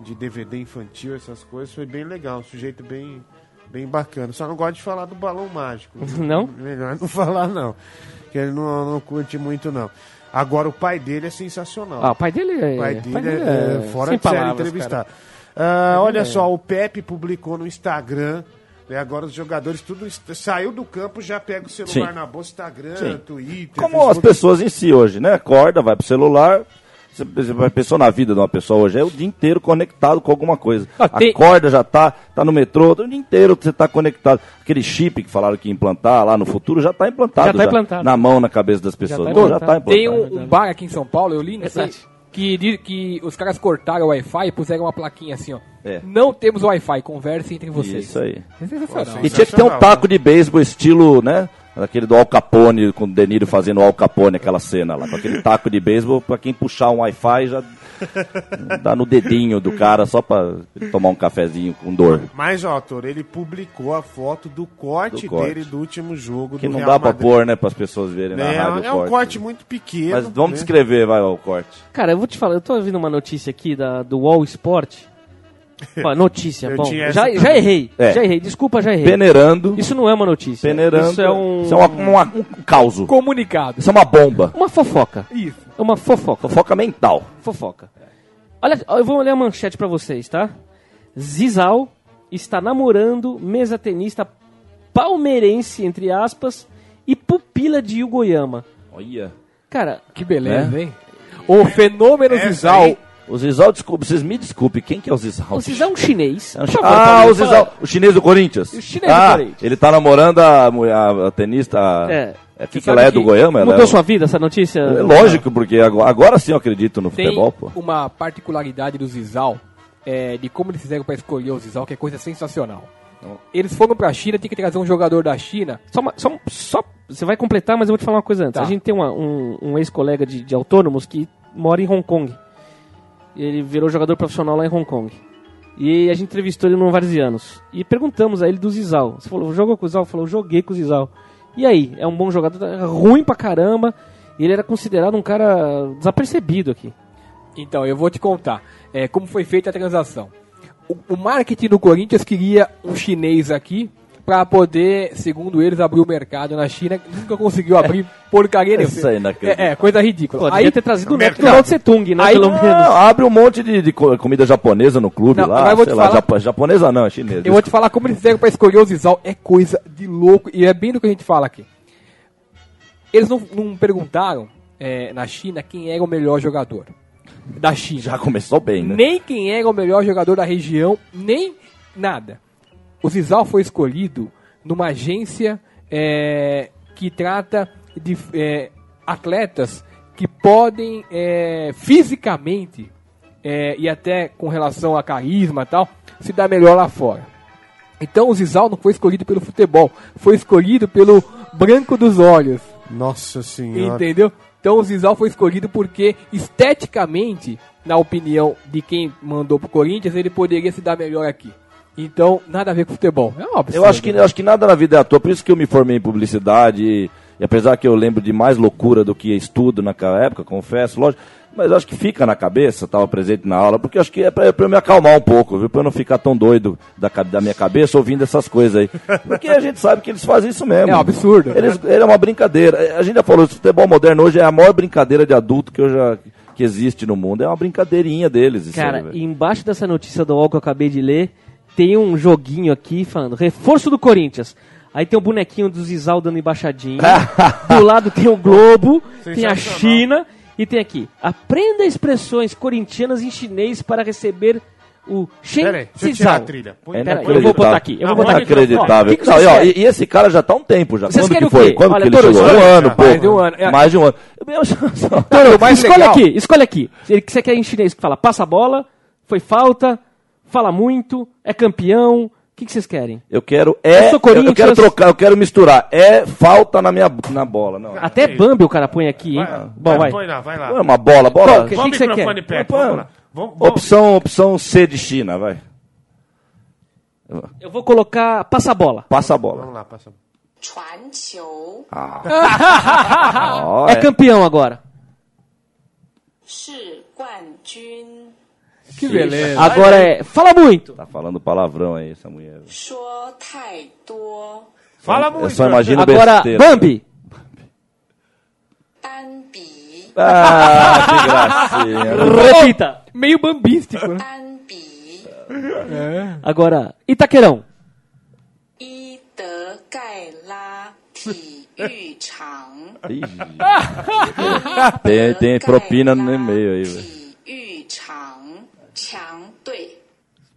de DVD infantil, essas coisas. Foi bem legal, um sujeito bem, bem bacana. Só não gosto de falar do balão mágico. Não? Melhor não falar, não. Que ele não, não curte muito, não. Agora o pai dele é sensacional. Ah, o pai dele é. O pai dele é, é fora de série palavras, entrevistar. cara. Ah, olha só, o Pepe publicou no Instagram. né, agora os jogadores tudo saiu do campo, já pega o celular Sim. na bolsa, Instagram, Sim. Twitter. Como as Facebook. pessoas em si hoje, né? Acorda, vai pro celular. Você pensar na vida de uma pessoa hoje, é o dia inteiro conectado com alguma coisa. Ah, tem- Acorda, já tá, tá no metrô, o dia inteiro você tá conectado. Aquele chip que falaram que ia implantar lá no futuro já tá implantado. Já tá implantado. Na mão, na cabeça das pessoas. tá Já implantado. tá implantado. Tem um, um bar aqui em São Paulo, eu li, não sei, que, que os caras cortaram o Wi-Fi e puseram uma plaquinha assim, ó. É. Não temos Wi-Fi, converse entre vocês. Isso aí. É sensacional. E tinha que ter um taco de beisebol estilo, né? Aquele do Al Capone, com o De Niro fazendo o Al Capone, aquela cena lá. Com aquele taco de beisebol, pra quem puxar um Wi-Fi já dá no dedinho do cara só pra ele tomar um cafezinho com dor. Mas, ó, Autor, ele publicou a foto do corte, Do corte. dele do último jogo Que do não Real dá pra Madrid. pôr, né, pras pessoas verem na É, rádio é o um corte. corte muito pequeno. Mas vamos né? descrever, vai, o corte. Cara, eu vou te falar, eu tô ouvindo uma notícia aqui da, do Wall Sport. Ó, notícia, Eu bom. tinha Já, essa já errei, É. já errei, desculpa, já errei. Peneirando, Isso não é uma notícia. peneirando. Isso é um, Isso é uma, uma- um caos. Comunicado. Isso é uma bomba. uma fofoca. Isso. É uma fofoca. Fofoca mental. Fofoca. Olha, eu vou ler a manchete pra vocês, tá? Zizal está namorando mesa tenista palmeirense, entre aspas, e pupila de Yugoyama. Olha. Cara, Que beleza, Né? hein? O fenômeno Essa Zizal. aí- O Zizal, desculpe, vocês me desculpem, quem que é o Zizal? o Zizal é um chinês. É um chi- favor, ah, o Zizal, o chinês do Corinthians. O chinês do ah, Corinthians. Ele tá namorando a, mulher- a, a tenista. a- É. É, que, que ela é do? Ela Mudou é, sua vida essa notícia? é lógico, porque agora, agora sim eu acredito no Tem futebol, pô. uma particularidade do Zizal, é, de como eles fizeram pra escolher o Zizal, que é coisa sensacional. Eles foram pra China, tem que trazer um jogador da China. Só, uma- só, só- você vai completar, mas eu vou te falar uma coisa antes. Tá. A gente tem uma- um, um ex-colega de, de autônomos que mora em Hong Kong. Ele virou jogador profissional lá em Hong Kong. E a gente entrevistou ele no Varzianos. E perguntamos a ele do Zizal. Você falou, jogou com o Zizal? Falou, joguei com o Zizal. E aí? É um bom jogador, é ruim pra caramba. E ele era considerado um cara desapercebido aqui. Então, eu vou te contar é, como foi feita a transação. O, o marketing do Corinthians queria um chinês aqui para poder, segundo eles, abrir o mercado na China. Nunca conseguiu abrir porcaria nenhuma. Isso aí. É, é, coisa ridícula. Pô, aí, ter trazido o neto do mercado. Mao Tse Tung, né? Aí- pelo Não, menos. abre um monte de, de co- comida japonesa no clube Não, lá, sei te lá, falar- japa- japonesa não, é chinesa. eu vou te falar como eles fizeram para escolher o Zizal. É coisa de louco. E é bem do que a gente fala aqui. Eles não, não perguntaram é, na China quem era o melhor jogador da China. Já começou bem, né? Nem quem era o melhor jogador da região, nem nada. O Zizal foi escolhido numa agência é, que trata de é, atletas que podem é, fisicamente é, e até com relação a carisma e tal, se dar melhor lá fora. Então o Zizal não foi escolhido pelo futebol, foi escolhido pelo branco dos olhos. Nossa senhora. Entendeu? Então o Zizal foi escolhido porque, esteticamente, na opinião de quem mandou pro Corinthians, ele poderia se dar melhor aqui. Então, nada a ver com futebol. É óbvio. Eu acho que, eu acho que nada na vida é à toa, por isso que eu me formei em publicidade, e, e apesar que eu lembro de mais loucura do que estudo naquela época, confesso, lógico, mas acho que fica na cabeça, estava presente na aula, porque acho que é pra, pra eu me acalmar um pouco, viu? Pra eu não ficar tão doido da, da minha cabeça ouvindo essas coisas aí. Porque a gente sabe que eles fazem isso mesmo. É um absurdo. Eles, ele é uma brincadeira. A gente já falou, o futebol moderno hoje é a maior brincadeira de adulto que eu já que existe no mundo. É uma brincadeirinha deles. Cara, aí, e embaixo dessa notícia do UOL que eu acabei de ler, tem um joguinho aqui falando reforço do Corinthians. Aí tem o bonequinho do Zizal dando embaixadinha. do lado tem o Globo, tem a. China e tem aqui. Aprenda expressões corintianas em chinês para receber o Shen Pera aí, deixa eu tirar Zizal. a trilha. Põe- É Pera eu vou botar aqui. Eu vou botar aqui. Inacreditável. Ó, o que que Não, e, ó, e, e esse cara já tá há um tempo já. Vocês Quando querem que o foi? Quando Olha, que ele Toro, chegou? Um ano, pô. Mais de um ano. É. Mais de um ano. Toro, escolhe legal- aqui, escolhe aqui. Ele que você quer em chinês que fala passa a bola, foi falta, fala muito, é campeão. O que, que vocês querem? Eu quero Eu é. sou Eu, eu Corinthians. quero trocar, eu quero misturar. É falta na minha na bola. Não. Até Bambi o cara põe aqui, hein? Vai, Bom, vai. Põe lá, vai lá. Não é uma bola, bola. Qual que- Põe o que você microfone quer? perto, Põe- vamos lá. Vamos, vamos. Opção, opção C de China, vai. Eu vou colocar passa a bola. Passa a bola. Vamos lá, passa. 传球 Ó, É é. campeão agora. 是冠军， Que beleza. Agora é. Fala muito! Tá falando palavrão aí, essa mulher. Fala muito! Eu só imagino Agora. Bambi! Bambi. Ah, que gracinha. Repita! Oh, meio bambístico, né? Bambi. É. Agora, Itaquerão. Itaquerão. tem, tem propina no meio aí, velho. 对。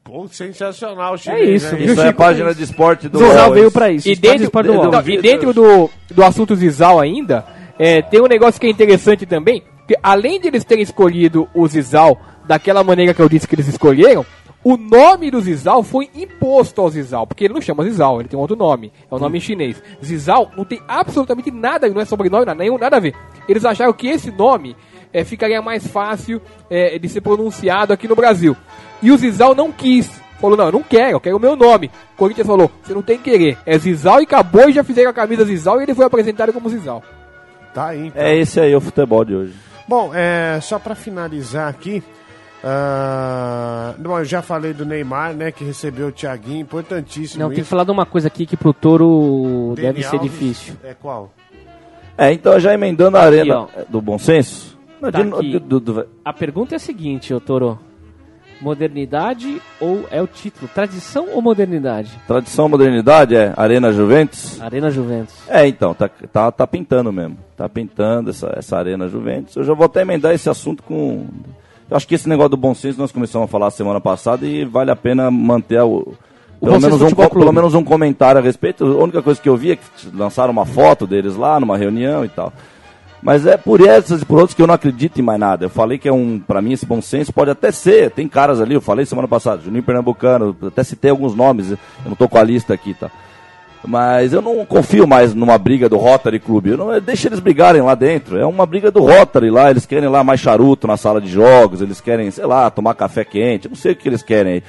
Gol sensacional. É isso. Né? Isso é a página de esporte do Zizal veio pra isso. E é dentro, de do, não, e dentro do, do assunto Zizal ainda, é, tem um negócio que é interessante também, que além de eles terem escolhido o Zizal daquela maneira que eu disse que eles escolheram, o nome do Zizal foi imposto ao Zizal, porque ele não chama Zizal, ele tem um outro nome, é um nome nome chinês. Zizal não tem absolutamente nada, não é sobrenome, nada, nenhum, nada a ver. Eles acharam que esse nome é, ficaria mais fácil é, de ser pronunciado aqui no Brasil. E o Zizal não quis. Falou, não, eu não quero, eu quero o meu nome. O Corinthians falou, você não tem que querer. É Zizal e acabou e já fizeram a camisa Zizal e ele foi apresentado como Zizal. Tá aí. então. É esse aí o futebol de hoje. Bom, é, só pra finalizar aqui. ah, bom, eu já falei do Neymar, né? Que recebeu o Thiaguinho, importantíssimo. Não, tem que isso. falar de uma coisa aqui que pro Toro Dele deve ser difícil. É qual? É, então já emendando a arena do bom senso. Não, Tá de- aqui. do- do- do- A pergunta é a seguinte, ô Toro. Modernidade ou é o título? Tradição ou modernidade? tradição, modernidade é Arena Juventus. Arena Juventus. É, então, tá, tá, tá pintando mesmo. Tá pintando essa, essa Arena Juventus. Eu já vou até emendar esse assunto com. Eu acho que esse negócio do bom senso nós começamos a falar semana passada e vale a pena manter o. O Pelo menos, um, Clube. pelo menos um comentário a respeito. A única coisa que eu vi é que lançaram uma foto deles lá numa reunião e tal. Mas é por essas e por outras que eu não acredito em mais nada. Eu falei que é um, pra mim, esse bom senso pode até ser. Tem caras ali, eu falei semana passada, Juninho Pernambucano, até citei alguns nomes, eu não tô com a lista aqui, tá? Mas eu não confio mais numa briga do Rotary Clube. Deixa eles brigarem lá dentro. É uma briga do Rotary lá. Eles querem lá mais charuto na sala de jogos. Eles querem, sei lá, tomar café quente. Não sei o que eles querem aí.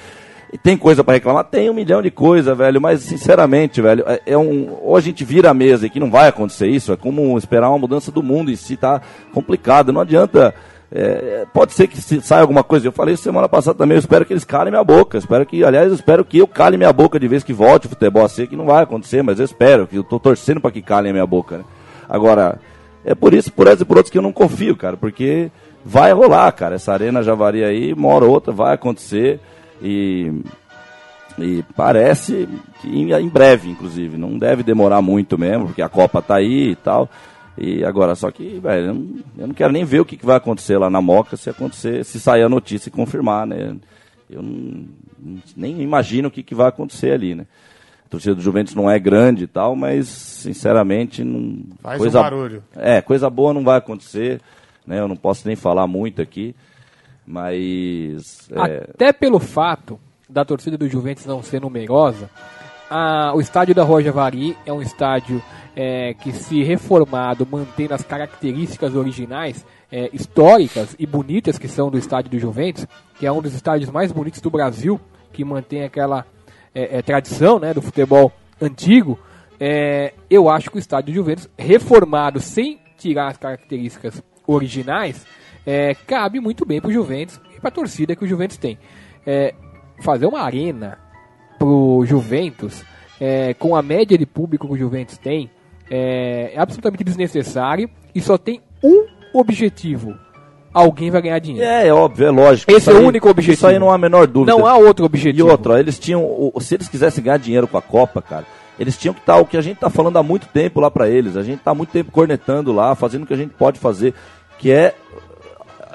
Tem coisa para reclamar? Tem um milhão de coisas, velho, mas sinceramente, velho, é, é um. Ou a gente vira a mesa e que não vai acontecer isso, é como esperar uma mudança do mundo em si, tá complicado. Não adianta. é, pode ser que saia alguma coisa. Eu falei isso semana passada também. Eu espero que eles calem minha boca. Espero que, aliás, eu espero que eu cale minha boca de vez que volte o futebol a ser, que não vai acontecer, mas eu espero, que eu tô torcendo para que calem a minha boca. Né? Agora, é por isso, por essa e por outros que eu não confio, cara, porque vai rolar, cara. Essa arena Javari aí, ou outra vai acontecer. E, e parece que em, breve, inclusive. Não deve demorar muito mesmo, porque a Copa tá aí e tal. E agora, só que, velho, eu não, eu não quero nem ver o que, que vai acontecer lá na Moca se acontecer, se sair a notícia e confirmar, né? Eu não, nem imagino o que, que vai acontecer ali, né? A torcida do Juventus não é grande e tal, mas, sinceramente, não. Faz coisa, um barulho. É, coisa boa não vai acontecer, né? Eu não posso nem falar muito aqui, mas. é, Até pelo fato da torcida do Juventus não ser numerosa, a- o estádio da Rua Javari é um estádio é, que, se reformado, mantendo as características originais, é, históricas e bonitas que são do estádio do Juventus, que é um dos estádios mais bonitos do Brasil, que mantém aquela é, é, tradição né, do futebol antigo. é, eu acho que o estádio do Juventus, reformado sem tirar as características originais, é, cabe muito bem para o Juventus e para a torcida que o Juventus tem. É, fazer uma arena pro Juventus, é, com a média de público que o Juventus tem, é, é absolutamente desnecessário e só tem um objetivo: alguém vai ganhar dinheiro. É, é óbvio, é lógico. Esse é o único objetivo. Isso aí não há a menor dúvida. Não há outro E objetivo. outra, eles tinham. Se eles quisessem ganhar dinheiro com a Copa, cara, eles tinham que estar o que a gente tá falando há muito tempo lá pra eles. A gente tá há muito tempo cornetando lá, fazendo o que a gente pode fazer, que é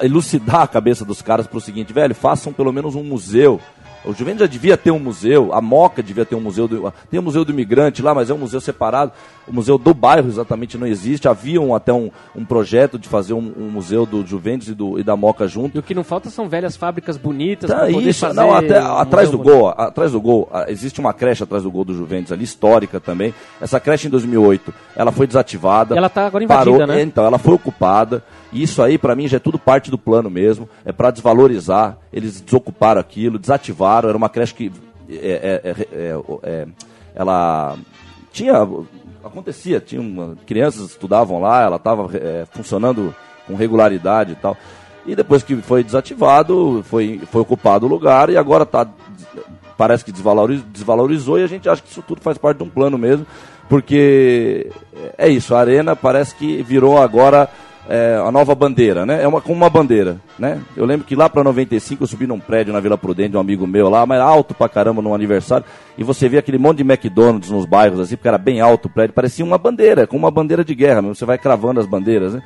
elucidar a cabeça dos caras pro seguinte, velho, façam pelo menos um museu. O Juventus já devia ter um museu, a Moca devia ter um museu, do, tem o museu do imigrante lá, mas é um museu separado. O museu do bairro exatamente não existe. Havia um, até um, um projeto de fazer um, um museu do Juventus e, do, e da Moca junto. E o que não falta são velhas fábricas bonitas Tá, isso, não, até atrás do gol, atrás do gol, existe uma creche atrás do gol do Juventus ali, histórica também. Essa creche em 2008, ela foi desativada. Ela tá agora invadida, parou, né? Então, ela foi ocupada. E isso aí, pra mim, já é tudo parte do plano mesmo. É pra desvalorizar. Eles desocuparam aquilo, desativaram. Era uma creche que é, é, é, é, é, ela tinha acontecia, tinha uma, crianças estudavam lá, ela estava funcionando com regularidade e tal. E depois que foi desativado, foi, foi ocupado o lugar e agora tá, parece que desvalorizou e a gente acha que isso tudo faz parte de um plano mesmo, porque é isso, a arena parece que virou agora é, a nova bandeira, né? É uma, como uma bandeira, né? Eu lembro que lá para 95 eu subi num prédio na Vila Prudente de um amigo meu lá, mas alto pra caramba num aniversário, e você via aquele monte de McDonald's nos bairros assim, porque era bem alto o prédio, parecia uma bandeira, como uma bandeira de guerra, mesmo. você vai cravando as bandeiras, né?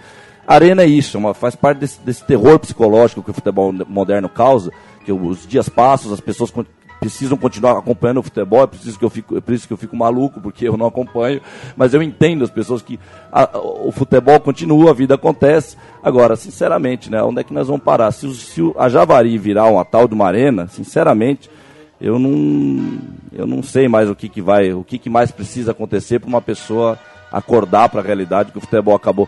Arena é isso, uma, faz parte desse, desse terror psicológico que o futebol moderno causa, que os dias passam, as pessoas precisam continuar acompanhando o futebol, é preciso que eu fico, é por isso que eu fico maluco, porque eu não acompanho, mas eu entendo as pessoas que a- o futebol continua, a vida acontece. Agora, sinceramente, né, onde é que nós vamos parar? Se, se a Javari virar uma tal de uma arena, sinceramente, eu não, eu não sei mais o que, que vai, o que, que mais precisa acontecer para uma pessoa acordar para a realidade que o futebol acabou.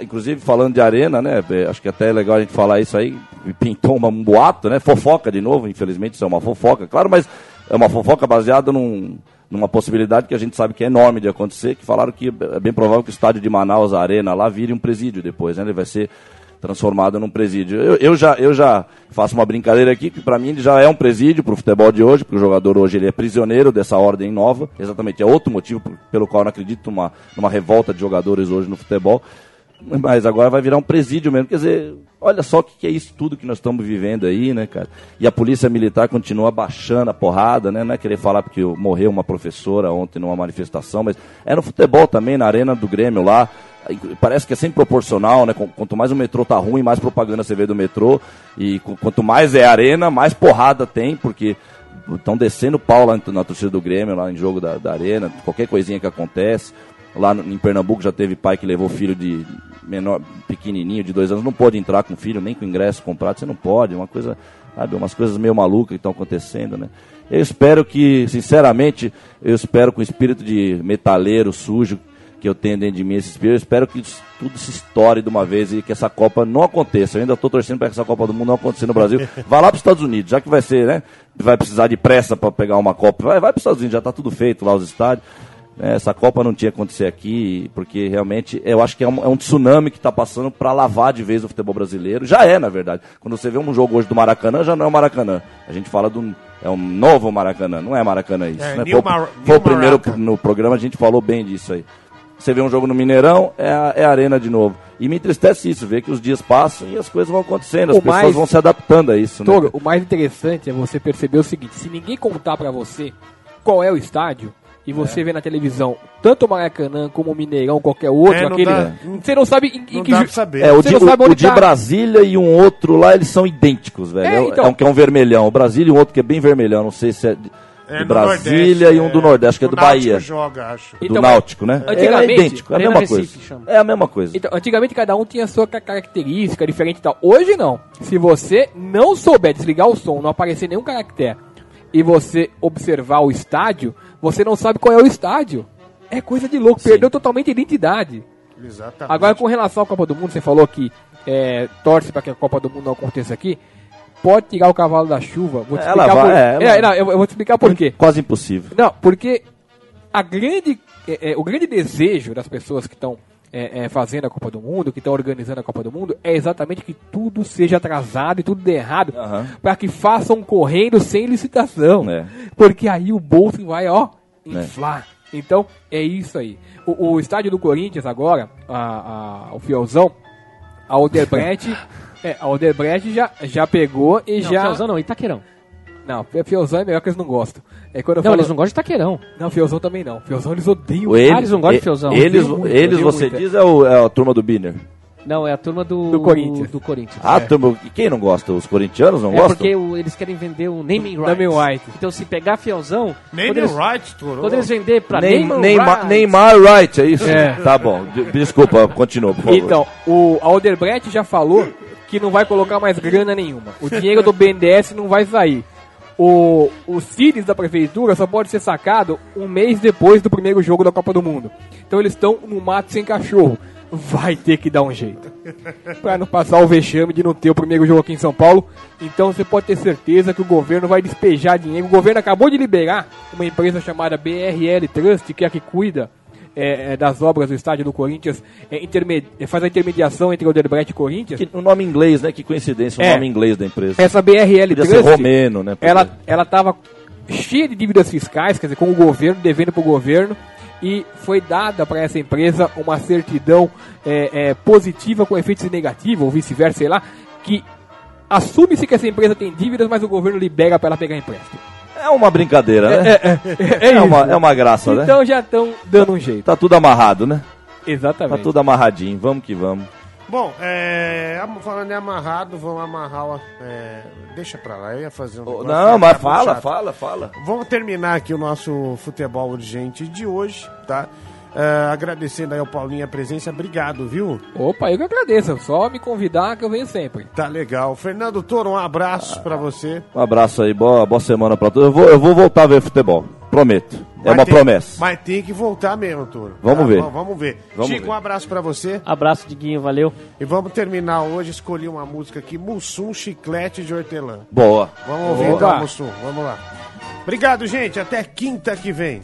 Inclusive, falando de arena, né? é, Acho que até é legal a gente falar isso aí. Pintou uma- um boato, né? Fofoca de novo, infelizmente, isso é uma fofoca, claro, mas é uma fofoca baseada num, numa possibilidade que a gente sabe que é enorme de acontecer, que falaram que é bem provável que o estádio de Manaus, a arena lá, vire um presídio depois, né? Ele vai ser transformado num presídio. Eu, eu já, eu já faço uma brincadeira aqui, que para mim ele já é um presídio para o futebol de hoje, porque o jogador hoje ele é prisioneiro dessa ordem nova. Exatamente, é outro motivo pelo qual eu não acredito numa, numa revolta de jogadores hoje no futebol. Mas agora vai virar um presídio mesmo. Quer dizer, olha só o que, que é isso tudo que nós estamos vivendo aí, né, cara? E a polícia militar continua baixando a porrada, né? Não é querer falar porque morreu uma professora ontem numa manifestação, mas é no futebol também, na arena do Grêmio lá. Parece que é sempre proporcional, né? Qu- Quanto mais o metrô tá ruim, mais propaganda você vê do metrô. E qu- quanto mais é arena, mais porrada tem, porque estão descendo pau lá na torcida do Grêmio, lá em jogo da, da arena, qualquer coisinha que acontece. Lá no- em Pernambuco já teve pai que levou filho de menor, pequenininho, de dois anos, não pode entrar com filho, nem com ingresso comprado, você não pode, uma coisa, sabe, umas coisas meio malucas que estão acontecendo, né? Eu espero que, sinceramente, eu espero com o espírito de metaleiro sujo, que eu tenho dentro de mim esse espírito. Eu espero que tudo se estoure de uma vez e que essa Copa não aconteça. Eu ainda estou torcendo para que essa Copa do Mundo não aconteça no Brasil. Vá lá para os Estados Unidos, já que vai ser, né? Vai precisar de pressa para pegar uma Copa. Vai, vai para os Estados Unidos, já está tudo feito lá os estádios. É, Essa Copa não tinha que acontecer aqui, porque realmente eu acho que é um, é um tsunami que está passando para lavar de vez o futebol brasileiro. Já é, na verdade. Quando você vê um jogo hoje do Maracanã, já não é o Maracanã. A gente fala do. É um novo Maracanã, não é Maracanã isso. É, né? Foi, o- Mar- foi o primeiro no programa, a gente falou bem disso aí. Você vê um jogo no Mineirão, é a, é a arena de novo. E me entristece isso, ver que os dias passam e as coisas vão acontecendo, as O pessoas mais- vão se adaptando a isso. né? Toro, o mais interessante é você perceber o seguinte: se ninguém contar pra você qual é o estádio e você vê na televisão tanto o Maracanã como o Mineirão, qualquer outro, É, não aquele, dá- você não sabe em, em Não que dá ju- pra saber. É, o Você de, não sabe o- onde o de tá. Brasília e um outro lá, eles são idênticos, velho. É, É, então. é um que é um vermelhão. O Brasília e um outro que é bem vermelhão. Não sei se é de, É, de Brasília Nordeste, e um do Nordeste, acho que é o do Náutico Bahia. joga, acho. Do Então, Náutico, né? antigamente- é idêntico, é a mesma Recife, coisa. chama. É a mesma coisa. Então, antigamente cada um tinha sua ca- característica diferente e tal. Hoje não. Se você não souber desligar o som, não aparecer nenhum caractere e você observar o estádio, você não sabe qual é o estádio. É coisa de louco, Sim. perdeu totalmente a identidade. Exatamente. Agora, com relação à Copa do Mundo, você falou que é, torce para que a Copa do Mundo não aconteça aqui. Pode tirar o cavalo da chuva. Vou te Ela explicar vai, por... é, É, não, eu, eu vou te explicar por quê. Quase impossível. Não, porque a grande, é, é, o grande desejo das pessoas que estão é, é, fazendo a Copa do Mundo, que estão organizando a Copa do Mundo, é exatamente que tudo seja atrasado e tudo dê errado, Aham. para que façam correndo sem licitação. É. Porque aí o bolso vai, ó, inflar. Então, é isso aí. O, o estádio do Corinthians agora, a, a- o Fielzão, a Odebrecht, é, a Odebrecht já, já pegou e Não, já... Fielzão não, Itaquerão. Não, Fielzão é melhor que eles não gostam. É quando eu Não, falo- eles não gostam de Itaquerão. não, Fielzão também não. Fielzão eles odeiam. O ele- eles não gostam de Fielzão. Eles, muito, eles você muito, é. diz, é, o- é a turma do Biner. Não, é a turma do, Do Corinthians. Do Corinthians. Ah, turma, e quem não gosta? Os corintianos não É gostam? porque o- eles querem vender o naming rights. Naming rights. Então se pegar Fielzão, quando no eles, right, Toro. quando eles vender pra Neymar, Neymar, rights, Neymar Wright, é isso? É. Tá bom, de- desculpa, continua, por favor. Então, o a Odebrecht já falou que não vai colocar mais grana nenhuma. O dinheiro do BNDES não vai sair. O, o CIRES da prefeitura só pode ser sacado um mês depois do primeiro jogo da Copa do Mundo. Então eles estão no mato sem cachorro. Vai ter que dar um jeito. Pra não passar o vexame de não ter o primeiro jogo aqui em São Paulo. Então você pode ter certeza que o governo vai despejar dinheiro. O governo acabou de liberar uma empresa chamada BRL Trust, que é a que cuida é, é, das obras do estádio do Corinthians, é, é, faz a intermediação entre o Odebrecht e Corinthians. Que- O nome inglês, né? Que coincidência, o É. nome inglês da empresa. Essa BRL Trust, ser romeno, né? ela, ela tava cheia de dívidas fiscais, quer dizer, com o governo, devendo para o governo, e foi dada para essa empresa uma certidão é, é, positiva com efeitos negativos, ou vice-versa, sei lá, que assume-se que essa empresa tem dívidas, mas o governo libera para ela pegar empréstimo. É uma brincadeira, né? É, É, uma, isso. é uma graça, né? Então já estão dando um jeito. Tá tudo amarrado, né? Tá Exatamente. tudo amarradinho. Vamos que vamos. Bom, é, falando em amarrado, vamos amarrar. o- É, deixa pra lá, eu ia fazer um. negócio, Não, mas ficar fala, chato. fala, fala. Vamos terminar aqui o nosso futebol urgente de hoje, tá? É, agradecendo aí ao Paulinho a presença, obrigado, viu? Opa, eu que agradeço. Só me convidar que eu venho sempre. Tá legal. Fernando Toro, um abraço pra você. Um abraço aí, boa, boa semana pra todos. Eu vou, eu vou voltar a ver futebol. Prometo. É Mas uma tem- promessa. Mas tem que voltar mesmo, Toro. Vamos ver. Vamos, vamos ver. Vamos Chico, ver. um abraço pra você. Abraço, Diguinho, valeu. E vamos terminar hoje, escolhi uma música aqui, Mussum Chiclete de Hortelã. Boa. Vamos ouvir Opa. então, Mussum. Vamos lá. Obrigado, gente. Até quinta que vem.